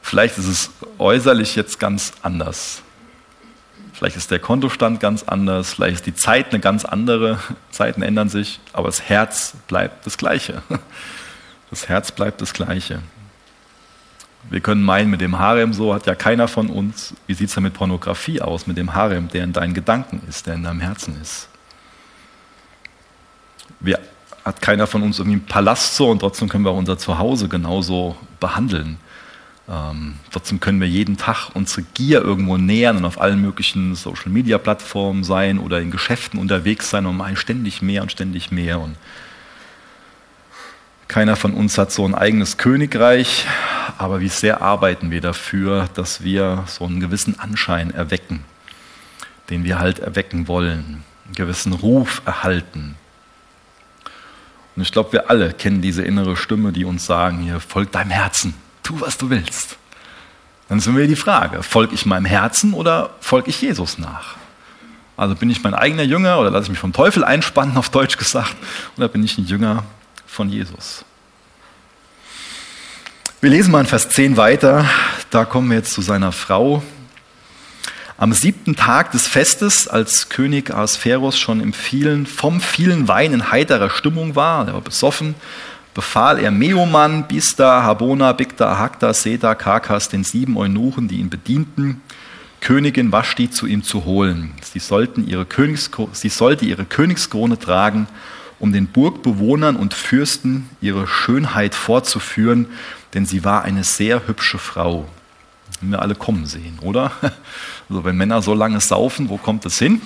Vielleicht ist es äußerlich jetzt ganz anders. Vielleicht ist der Kontostand ganz anders, vielleicht ist die Zeit eine ganz andere. Zeiten ändern sich, aber das Herz bleibt das Gleiche. Das Herz bleibt das Gleiche. Wir können meinen, mit dem Harem so hat ja keiner von uns, wie sieht es denn mit Pornografie aus, mit dem Harem, der in deinen Gedanken ist, der in deinem Herzen ist. Wir, hat keiner von uns irgendwie einen Palast so und trotzdem können wir unser Zuhause genauso behandeln. Ähm, trotzdem können wir jeden Tag unsere Gier irgendwo nähern und auf allen möglichen Social-Media-Plattformen sein oder in Geschäften unterwegs sein und mal ständig mehr und ständig mehr. Und keiner von uns hat so ein eigenes Königreich, aber wie sehr arbeiten wir dafür, dass wir so einen gewissen Anschein erwecken, den wir halt erwecken wollen, einen gewissen Ruf erhalten. Und ich glaube, wir alle kennen diese innere Stimme, die uns sagen, hier, folg deinem Herzen, tu, was du willst. Dann ist mir die Frage, folge ich meinem Herzen oder folge ich Jesus nach? Also bin ich mein eigener Jünger oder lasse ich mich vom Teufel einspannen, auf Deutsch gesagt, oder bin ich ein Jünger von Jesus. Wir lesen mal in Vers 10 weiter. Da kommen wir jetzt zu seiner Frau. Am siebten Tag des Festes, als König Ahasveros schon im vielen, vom vielen Wein in heiterer Stimmung war, er war besoffen, befahl er Meoman, Bista, Habona, Bigda, Ahakta, Seta, Karkas, den sieben Eunuchen, die ihn bedienten, Königin Vashti zu ihm zu holen. Sie, sollten ihre sie sollte ihre Königskrone tragen um den Burgbewohnern und Fürsten ihre Schönheit vorzuführen, denn sie war eine sehr hübsche Frau. Haben wir alle kommen sehen, oder? Also wenn Männer so lange saufen, wo kommt es hin?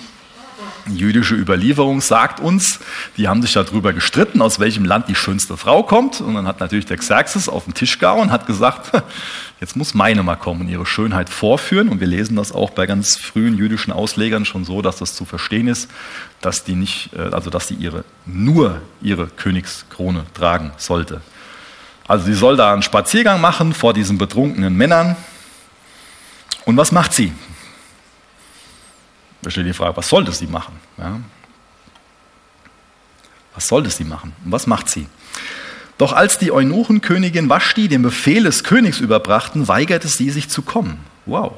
Jüdische Überlieferung sagt uns, die haben sich darüber gestritten, aus welchem Land die schönste Frau kommt. Und dann hat natürlich der Xerxes auf den Tisch gehauen und hat gesagt, jetzt muss meine mal kommen und ihre Schönheit vorführen. Und wir lesen das auch bei ganz frühen jüdischen Auslegern schon so, dass das zu verstehen ist, dass die nicht, äh, also dass sie ihre, nur ihre Königskrone tragen sollte. Also sie soll da einen Spaziergang machen vor diesen betrunkenen Männern. Und was macht sie? Da steht die Frage, was sollte sie machen? Ja? Was sollte sie machen? Und was macht sie? Doch als die Eunuchenkönigin Vashti den Befehl des Königs überbrachten, weigerte sie sich zu kommen. Wow.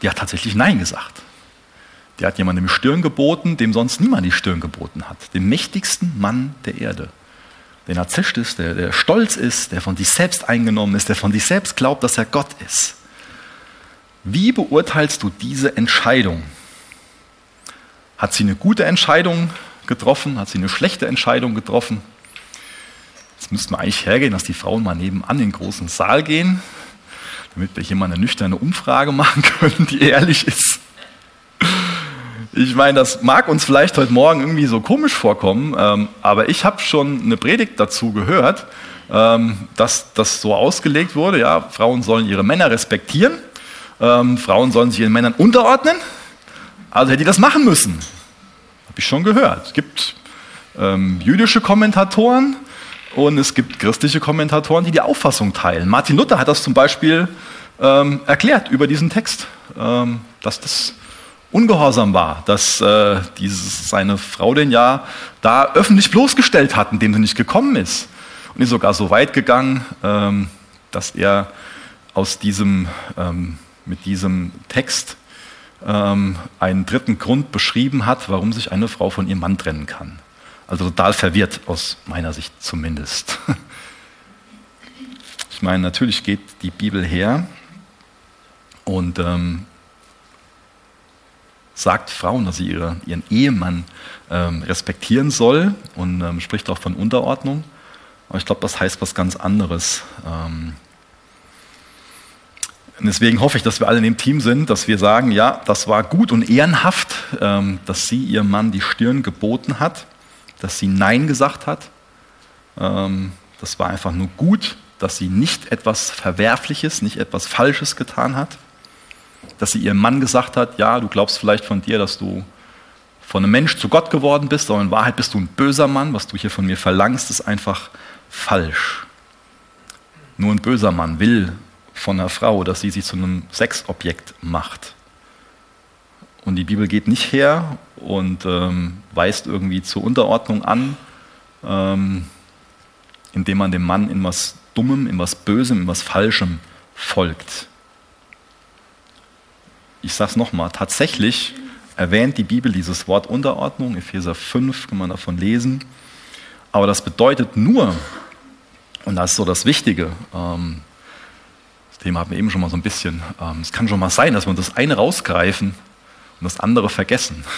Die hat tatsächlich Nein gesagt. Die hat jemandem die Stirn geboten, dem sonst niemand die Stirn geboten hat. Dem mächtigsten Mann der Erde. Der narzisst ist, der, der stolz ist, der von sich selbst eingenommen ist, der von sich selbst glaubt, dass er Gott ist. Wie beurteilst du diese Entscheidung? Hat sie eine gute Entscheidung getroffen? Hat sie eine schlechte Entscheidung getroffen? Jetzt müssten wir eigentlich hergehen, dass die Frauen mal nebenan in den großen Saal gehen, damit wir hier mal eine nüchterne Umfrage machen können, die ehrlich ist. Ich meine, das mag uns vielleicht heute Morgen irgendwie so komisch vorkommen, ähm, aber ich habe schon eine Predigt dazu gehört, ähm, dass das so ausgelegt wurde, ja, Frauen sollen ihre Männer respektieren ähm, Frauen sollen sich ihren Männern unterordnen. Also hätte die das machen müssen. Habe ich schon gehört. Es gibt ähm, jüdische Kommentatoren und es gibt christliche Kommentatoren, die die Auffassung teilen. Martin Luther hat das zum Beispiel ähm, erklärt über diesen Text, ähm, dass das ungehorsam war, dass äh, dieses, seine Frau den ja da öffentlich bloßgestellt hat, indem sie nicht gekommen ist. Und ist sogar so weit gegangen, ähm, dass er aus diesem ähm, mit diesem Text ähm, einen dritten Grund beschrieben hat, warum sich eine Frau von ihrem Mann trennen kann. Also total verwirrt aus meiner Sicht zumindest. Ich meine, natürlich geht die Bibel her und ähm, sagt Frauen, dass sie ihre, ihren Ehemann ähm, respektieren soll und ähm, spricht auch von Unterordnung. Aber ich glaube, das heißt was ganz anderes. Und deswegen hoffe ich, dass wir alle in dem Team sind, dass wir sagen, ja, das war gut und ehrenhaft, ähm, dass sie ihrem Mann die Stirn geboten hat, dass sie Nein gesagt hat. Ähm, das war einfach nur gut, dass sie nicht etwas Verwerfliches, nicht etwas Falsches getan hat. Dass sie ihrem Mann gesagt hat, ja, du glaubst vielleicht von dir, dass du von einem Mensch zu Gott geworden bist, aber in Wahrheit bist du ein böser Mann. Was du hier von mir verlangst, ist einfach falsch. Nur ein böser Mann will von einer Frau, dass sie sich zu einem Sexobjekt macht. Und die Bibel geht nicht her und ähm, weist irgendwie zur Unterordnung an, ähm, indem man dem Mann in was Dummem, in was Bösem, in was Falschem folgt. Ich sage es nochmal, tatsächlich erwähnt die Bibel dieses Wort Unterordnung, Epheser 5 kann man davon lesen, aber das bedeutet nur, und das ist so das Wichtige, ähm, Thema haben wir eben schon mal so ein bisschen, ähm, es kann schon mal sein, dass wir das eine rausgreifen und das andere vergessen.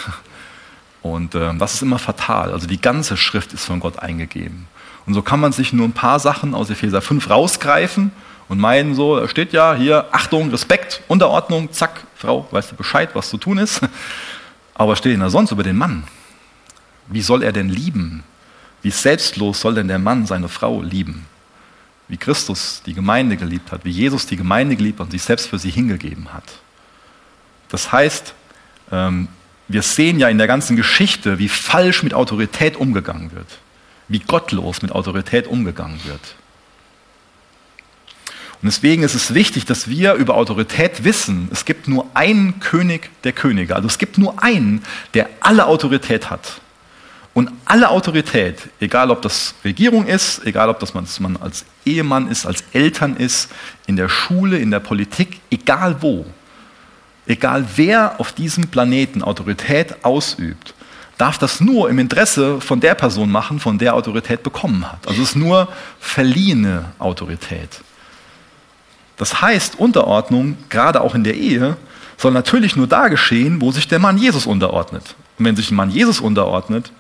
Und ähm, das ist immer fatal. Also die ganze Schrift ist von Gott eingegeben. Und so kann man sich nur ein paar Sachen aus Epheser 5 rausgreifen und meinen so, steht ja hier Achtung, Respekt, Unterordnung, zack, Frau, weißt du Bescheid, was zu tun ist. Aber was steht denn da sonst über den Mann? Wie soll er denn lieben? Wie selbstlos soll denn der Mann seine Frau lieben? Wie Christus die Gemeinde geliebt hat, wie Jesus die Gemeinde geliebt hat und sich selbst für sie hingegeben hat. Das heißt, ähm, wir sehen ja in der ganzen Geschichte, wie falsch mit Autorität umgegangen wird, wie gottlos mit Autorität umgegangen wird. Und deswegen ist es wichtig, dass wir über Autorität wissen, es gibt nur einen König der Könige. Also es gibt nur einen, der alle Autorität hat. Und alle Autorität, egal ob das Regierung ist, egal ob das man als Ehemann ist, als Eltern ist, in der Schule, in der Politik, egal wo, egal wer auf diesem Planeten Autorität ausübt, darf das nur im Interesse von der Person machen, von der Autorität bekommen hat. Also es ist nur verliehene Autorität. Das heißt, Unterordnung, gerade auch in der Ehe, soll natürlich nur da geschehen, wo sich der Mann Jesus unterordnet. Und wenn sich ein Mann Jesus unterordnet,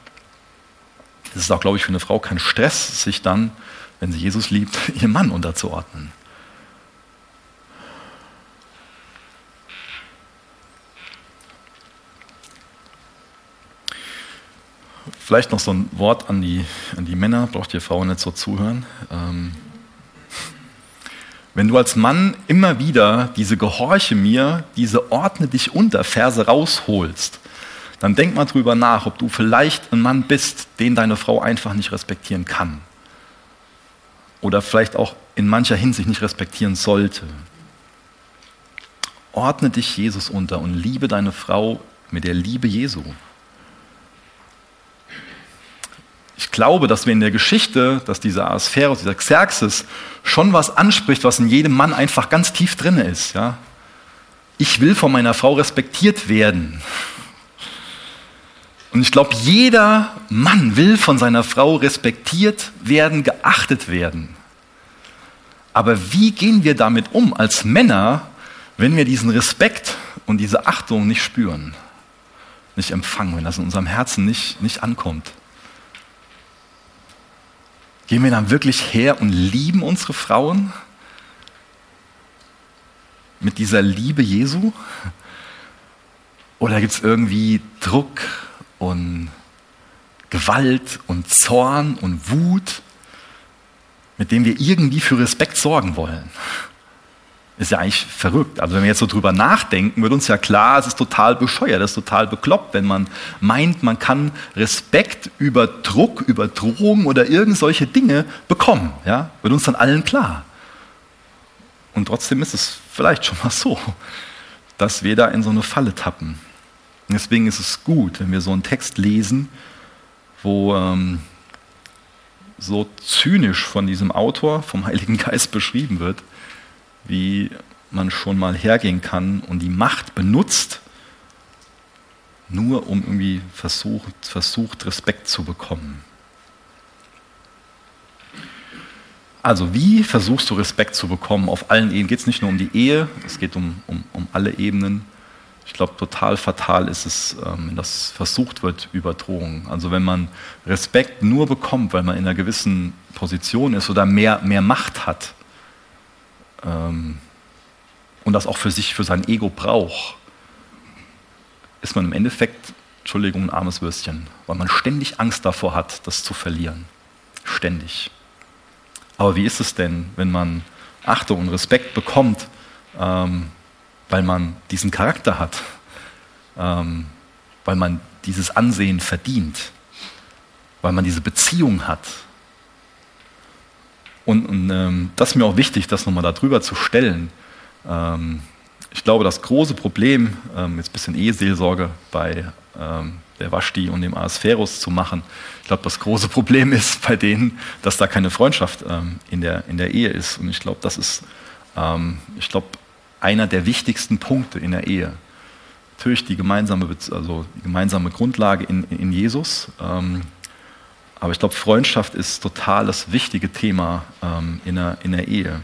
ist es auch, glaube ich, für eine Frau kein Stress, sich dann, wenn sie Jesus liebt, ihrem Mann unterzuordnen. Vielleicht noch so ein Wort an die, an die Männer, braucht ihr Frauen nicht so zuhören. Ähm, wenn du als Mann immer wieder diese Gehorche mir, diese ordne dich unter Verse rausholst, dann denk mal drüber nach, ob du vielleicht ein Mann bist, den deine Frau einfach nicht respektieren kann. Oder vielleicht auch in mancher Hinsicht nicht respektieren sollte. Ordne dich Jesus unter und liebe deine Frau mit der Liebe Jesu. Ich glaube, dass wir in der Geschichte, dass dieser Asphäros, dieser Xerxes schon was anspricht, was in jedem Mann einfach ganz tief drin ist. Ja? Ich will von meiner Frau respektiert werden. Und ich glaube, jeder Mann will von seiner Frau respektiert werden, geachtet werden. Aber wie gehen wir damit um als Männer, wenn wir diesen Respekt und diese Achtung nicht spüren, nicht empfangen, wenn das in unserem Herzen nicht, nicht ankommt? Gehen wir dann wirklich her und lieben unsere Frauen mit dieser Liebe Jesu? Oder gibt es irgendwie Druck und Gewalt und Zorn und Wut, mit dem wir irgendwie für Respekt sorgen wollen? ist ja eigentlich verrückt. Also wenn wir jetzt so drüber nachdenken, wird uns ja klar, es ist total bescheuert, es ist total bekloppt, wenn man meint, man kann Respekt über Druck, über Drohung oder irgend solche Dinge bekommen. Ja? Wird uns dann allen klar. Und trotzdem ist es vielleicht schon mal so, dass wir da in so eine Falle tappen. Deswegen ist es gut, wenn wir so einen Text lesen, wo ähm, so zynisch von diesem Autor, vom Heiligen Geist beschrieben wird, wie man schon mal hergehen kann und die Macht benutzt, nur um irgendwie versucht, versucht Respekt zu bekommen. Also wie versuchst du Respekt zu bekommen auf allen Ebenen? Geht es nicht nur um die Ehe, es geht um, um, um alle Ebenen. Ich glaube, total fatal ist es, ähm, wenn das versucht wird über Drohungen. Also wenn man Respekt nur bekommt, weil man in einer gewissen Position ist oder mehr, mehr Macht hat, ähm, und das auch für sich, für sein Ego braucht, ist man im Endeffekt Entschuldigung, ein armes Würstchen, weil man ständig Angst davor hat, das zu verlieren. Ständig. Aber wie ist es denn, wenn man Achtung und Respekt bekommt, ähm, weil man diesen Charakter hat, ähm, weil man dieses Ansehen verdient, weil man diese Beziehung hat? Und, und ähm, das ist mir auch wichtig, das nochmal darüber zu stellen. Ähm, ich glaube, das große Problem, ähm, jetzt ein bisschen Eheseelsorge bei ähm, der Vashti und dem Aspherus zu machen, ich glaube, das große Problem ist bei denen, dass da keine Freundschaft ähm, in, der, in der Ehe ist. Und ich glaube, das ist, ähm, ich glaube, einer der wichtigsten Punkte in der Ehe. Natürlich die gemeinsame, also die gemeinsame Grundlage in, in Jesus. Ähm, aber ich glaube, Freundschaft ist total das wichtige Thema ähm, in, der, in der Ehe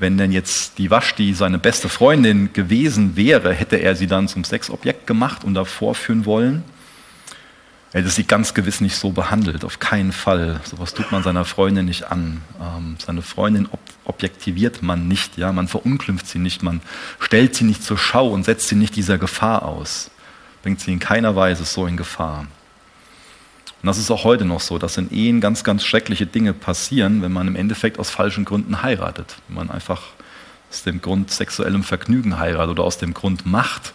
wenn denn jetzt die Vashti seine beste Freundin gewesen wäre, hätte er sie dann zum Sexobjekt gemacht und da vorführen wollen? Er hätte sie ganz gewiss nicht so behandelt, auf keinen Fall. Sowas tut man seiner Freundin nicht an. Ähm, seine Freundin ob objektiviert man nicht, ja, man verunglimpft sie nicht, man stellt sie nicht zur Schau und setzt sie nicht dieser Gefahr aus, bringt sie in keiner Weise so in Gefahr. Und das ist auch heute noch so, dass in Ehen ganz, ganz schreckliche Dinge passieren, wenn man im Endeffekt aus falschen Gründen heiratet. Wenn man einfach aus dem Grund sexuellem Vergnügen heiratet oder aus dem Grund Macht,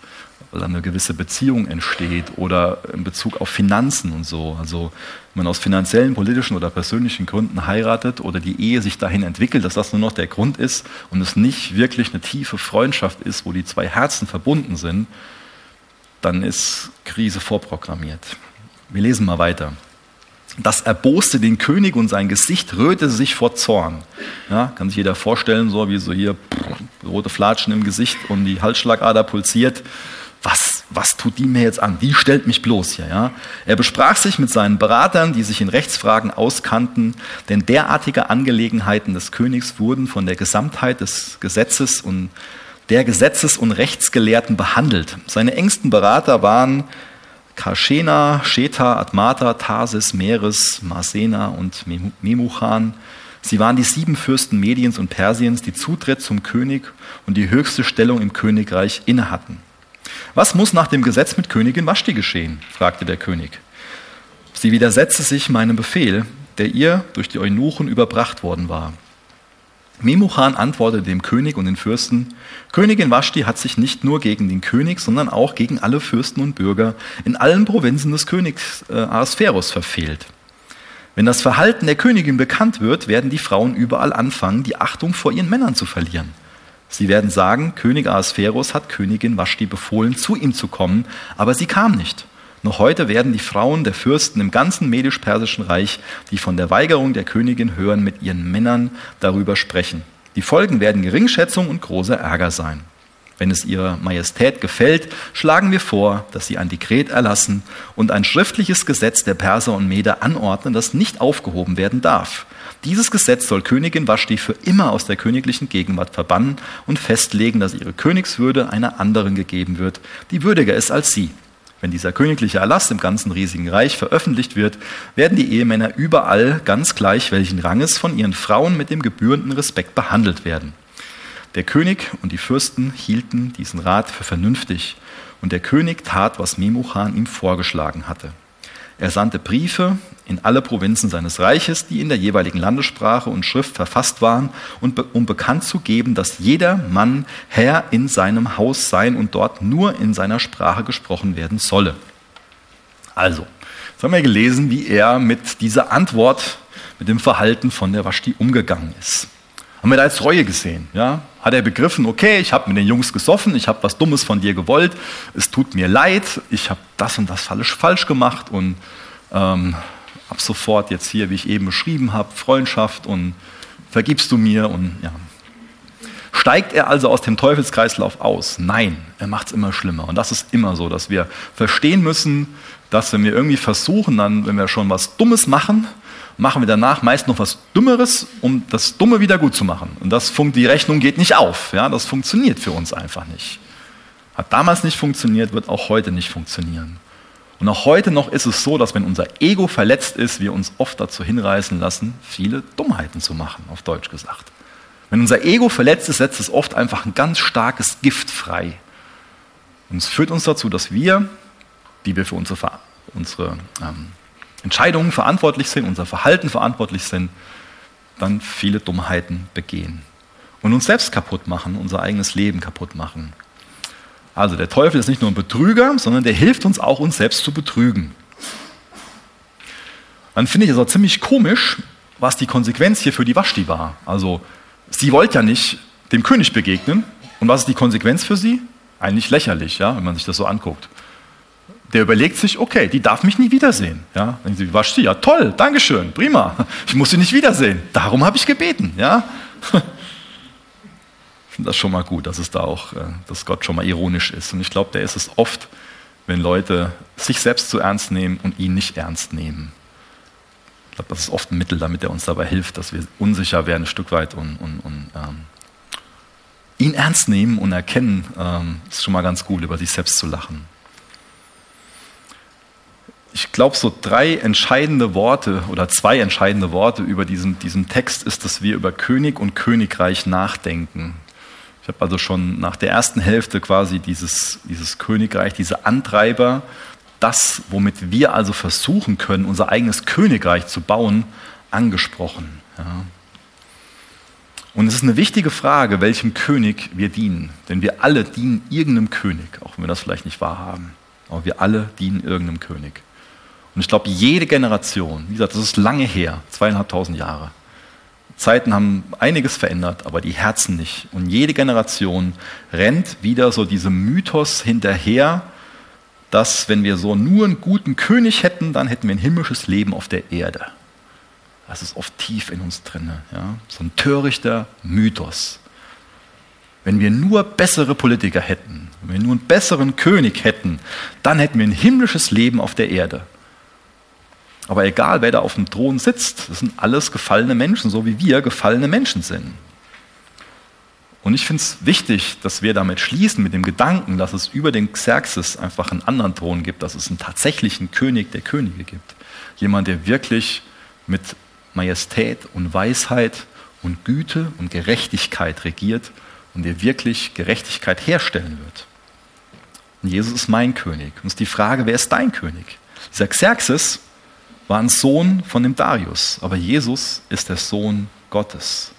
dann eine gewisse Beziehung entsteht oder in Bezug auf Finanzen und so. Also wenn man aus finanziellen, politischen oder persönlichen Gründen heiratet oder die Ehe sich dahin entwickelt, dass das nur noch der Grund ist und es nicht wirklich eine tiefe Freundschaft ist, wo die zwei Herzen verbunden sind, dann ist Krise vorprogrammiert. Wir lesen mal weiter. Das erboste den König und sein Gesicht rötete sich vor Zorn. Ja, kann sich jeder vorstellen, so wie so hier rote Flatschen im Gesicht und die Halsschlagader pulsiert. Was, was tut die mir jetzt an? Die stellt mich bloß hier. Ja? Er besprach sich mit seinen Beratern, die sich in Rechtsfragen auskannten, denn derartige Angelegenheiten des Königs wurden von der Gesamtheit des Gesetzes und der Gesetzes- und Rechtsgelehrten behandelt. Seine engsten Berater waren Karshena, Sheta, Admata, Tarsis, Meres, Marsena und Memuchan. Sie waren die sieben Fürsten Mediens und Persiens, die Zutritt zum König und die höchste Stellung im Königreich innehatten. Was muss nach dem Gesetz mit Königin Vashti geschehen? fragte der König. Sie widersetzte sich meinem Befehl, der ihr durch die Eunuchen überbracht worden war. Memuchan antwortete dem König und den Fürsten, Königin Vashti hat sich nicht nur gegen den König, sondern auch gegen alle Fürsten und Bürger in allen Provinzen des Königs äh, Ahasverus verfehlt. Wenn das Verhalten der Königin bekannt wird, werden die Frauen überall anfangen, die Achtung vor ihren Männern zu verlieren. Sie werden sagen, König Ahasverus hat Königin Vashti befohlen, zu ihm zu kommen, aber sie kam nicht. Noch heute werden die Frauen der Fürsten im ganzen medisch-persischen Reich, die von der Weigerung der Königin hören, mit ihren Männern darüber sprechen. Die Folgen werden Geringschätzung und großer Ärger sein. Wenn es ihrer Majestät gefällt, schlagen wir vor, dass sie ein Dekret erlassen und ein schriftliches Gesetz der Perser und Meder anordnen, das nicht aufgehoben werden darf. Dieses Gesetz soll Königin Vashti für immer aus der königlichen Gegenwart verbannen und festlegen, dass ihre Königswürde einer anderen gegeben wird, die würdiger ist als sie. Wenn dieser königliche Erlass im ganzen riesigen Reich veröffentlicht wird, werden die Ehemänner überall ganz gleich welchen Ranges von ihren Frauen mit dem gebührenden Respekt behandelt werden. Der König und die Fürsten hielten diesen Rat für vernünftig und der König tat, was Memuchan ihm vorgeschlagen hatte. Er sandte Briefe in alle Provinzen seines Reiches, die in der jeweiligen Landessprache und Schrift verfasst waren, um bekannt zu geben, dass jeder Mann Herr in seinem Haus sein und dort nur in seiner Sprache gesprochen werden solle. Also, jetzt haben wir gelesen, wie er mit dieser Antwort, mit dem Verhalten von der Vashti umgegangen ist. Haben wir da jetzt Reue gesehen? Ja? Hat er begriffen, okay, ich habe mit den Jungs gesoffen, ich habe was Dummes von dir gewollt, es tut mir leid, ich habe das und das falsch, falsch gemacht und ähm, ab sofort jetzt hier, wie ich eben beschrieben habe, Freundschaft und vergibst du mir und ja. Steigt er also aus dem Teufelskreislauf aus? Nein, er macht es immer schlimmer. Und das ist immer so, dass wir verstehen müssen, dass wenn wir irgendwie versuchen, dann, wenn wir schon was Dummes machen, machen wir danach meist noch was Dümmeres, um das Dumme wieder gut zu machen. Und das die Rechnung geht nicht auf. Ja, das funktioniert für uns einfach nicht. Hat damals nicht funktioniert, wird auch heute nicht funktionieren. Und auch heute noch ist es so, dass wenn unser Ego verletzt ist, wir uns oft dazu hinreißen lassen, viele Dummheiten zu machen, auf Deutsch gesagt. Wenn unser Ego verletzt ist, setzt es oft einfach ein ganz starkes Gift frei. Und es führt uns dazu, dass wir wie wir für unsere, unsere ähm, Entscheidungen verantwortlich sind, unser Verhalten verantwortlich sind, dann viele Dummheiten begehen und uns selbst kaputt machen, unser eigenes Leben kaputt machen. Also der Teufel ist nicht nur ein Betrüger, sondern der hilft uns auch, uns selbst zu betrügen. Dann finde ich es auch ziemlich komisch, was die Konsequenz hier für die Vashti war. Also sie wollte ja nicht dem König begegnen. Und was ist die Konsequenz für sie? Eigentlich lächerlich, ja, wenn man sich das so anguckt. Der überlegt sich, okay, die darf mich nie wiedersehen. Ja, denken sie, Vashti, ja toll, Dankeschön, prima. Ich muss sie nicht wiedersehen. Darum habe ich gebeten. Ja, ich finde das schon mal gut, dass es da auch, äh, dass Gott schon mal ironisch ist. Und ich glaube, der ist es oft, wenn Leute sich selbst zu ernst nehmen und ihn nicht ernst nehmen. Ich glaube, das ist oft ein Mittel, damit er uns dabei hilft, dass wir unsicher werden ein Stück weit und, und, und ähm, ihn ernst nehmen und erkennen, ähm, ist schon mal ganz gut, über sich selbst zu lachen. Ich glaube, so drei entscheidende Worte oder zwei entscheidende Worte über diesen, diesen Text ist, dass wir über König und Königreich nachdenken. Ich habe also schon nach der ersten Hälfte quasi dieses, dieses Königreich, diese Antreiber das, womit wir also versuchen können, unser eigenes Königreich zu bauen, angesprochen. Ja. Und es ist eine wichtige Frage, welchem König wir dienen. Denn wir alle dienen irgendeinem König, auch wenn wir das vielleicht nicht wahrhaben. Aber wir alle dienen irgendeinem König. Und ich glaube, jede Generation, wie gesagt, das ist lange her, zweieinhalbtausend Jahre. Zeiten haben einiges verändert, aber die Herzen nicht. Und jede Generation rennt wieder so diesem Mythos hinterher, dass wenn wir so nur einen guten König hätten, dann hätten wir ein himmlisches Leben auf der Erde. Das ist oft tief in uns drin. Ja? So ein törichter Mythos. Wenn wir nur bessere Politiker hätten, wenn wir nur einen besseren König hätten, dann hätten wir ein himmlisches Leben auf der Erde. Aber egal, wer da auf dem Thron sitzt, das sind alles gefallene Menschen, so wie wir gefallene Menschen sind. Und ich finde es wichtig, dass wir damit schließen, mit dem Gedanken, dass es über den Xerxes einfach einen anderen Thron gibt, dass es einen tatsächlichen König der Könige gibt. Jemand, der wirklich mit Majestät und Weisheit und Güte und Gerechtigkeit regiert und der wirklich Gerechtigkeit herstellen wird. Und Jesus ist mein König. Und es ist die Frage, wer ist dein König? Dieser Xerxes war ein Sohn von dem Darius, aber Jesus ist der Sohn Gottes.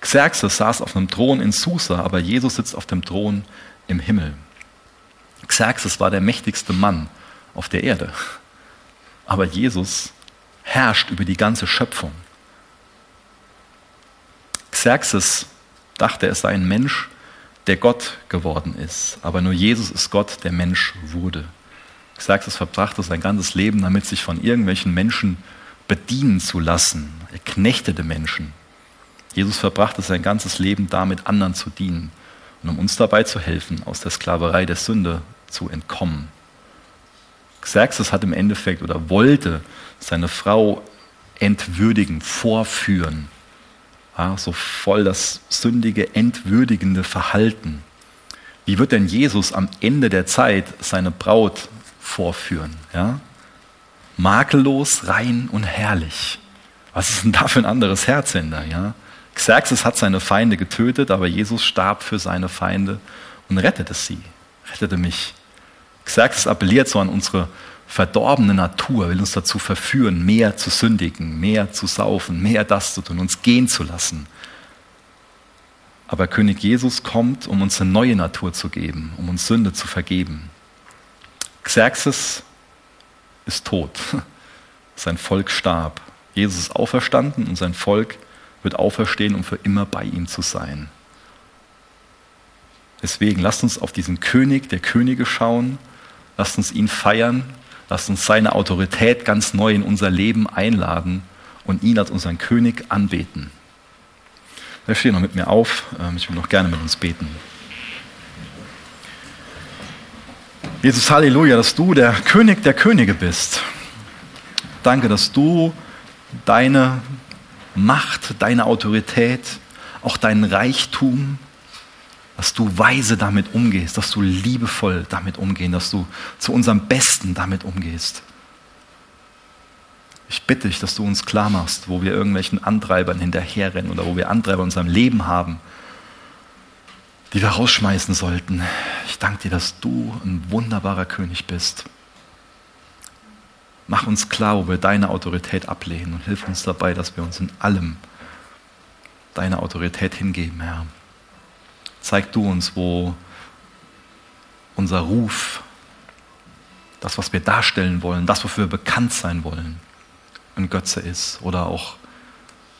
Xerxes saß auf einem Thron in Susa, aber Jesus sitzt auf dem Thron im Himmel. Xerxes war der mächtigste Mann auf der Erde, aber Jesus herrscht über die ganze Schöpfung. Xerxes dachte, er sei ein Mensch, der Gott geworden ist, aber nur Jesus ist Gott, der Mensch wurde. Xerxes verbrachte sein ganzes Leben damit, sich von irgendwelchen Menschen bedienen zu lassen. Er knechtete Menschen. Jesus verbrachte sein ganzes Leben damit, anderen zu dienen und um uns dabei zu helfen, aus der Sklaverei der Sünde zu entkommen. Xerxes hat im Endeffekt oder wollte seine Frau entwürdigen, vorführen. Ja, so voll das sündige, entwürdigende Verhalten. Wie wird denn Jesus am Ende der Zeit seine Braut vorführen? Ja? Makellos, rein und herrlich. Was ist denn da für ein anderes Herz hinter? Ja? Xerxes hat seine Feinde getötet, aber Jesus starb für seine Feinde und rettete sie, rettete mich. Xerxes appelliert so an unsere verdorbene Natur, will uns dazu verführen, mehr zu sündigen, mehr zu saufen, mehr das zu tun, uns gehen zu lassen. Aber König Jesus kommt, um uns eine neue Natur zu geben, um uns Sünde zu vergeben. Xerxes ist tot. Sein Volk starb. Jesus ist auferstanden und sein Volk wird auferstehen, um für immer bei ihm zu sein. Deswegen lasst uns auf diesen König der Könige schauen, lasst uns ihn feiern, lasst uns seine Autorität ganz neu in unser Leben einladen und ihn als unseren König anbeten. Da steht noch mit mir auf, ähm, ich will noch gerne mit uns beten. Jesus, Halleluja, dass du der König der Könige bist. Danke, dass du deine Macht, deine Autorität, auch deinen Reichtum, dass du weise damit umgehst, dass du liebevoll damit umgehst, dass du zu unserem Besten damit umgehst. Ich bitte dich, dass du uns klar machst, wo wir irgendwelchen Antreibern hinterherrennen oder wo wir Antreiber in unserem Leben haben, die wir rausschmeißen sollten. Ich danke dir, dass du ein wunderbarer König bist. Mach uns klar, wo wir deine Autorität ablehnen und hilf uns dabei, dass wir uns in allem deine Autorität hingeben, Herr. Zeig du uns, wo unser Ruf, das, was wir darstellen wollen, das, wofür wir bekannt sein wollen, ein Götze ist oder auch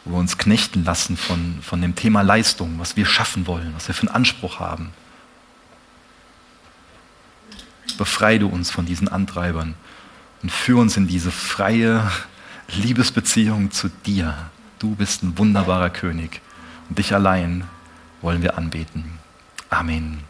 wo wir uns knechten lassen von, von dem Thema Leistung, was wir schaffen wollen, was wir für einen Anspruch haben. Befreie du uns von diesen Antreibern und führe uns in diese freie Liebesbeziehung zu dir. Du bist ein wunderbarer König und dich allein wollen wir anbeten. Amen.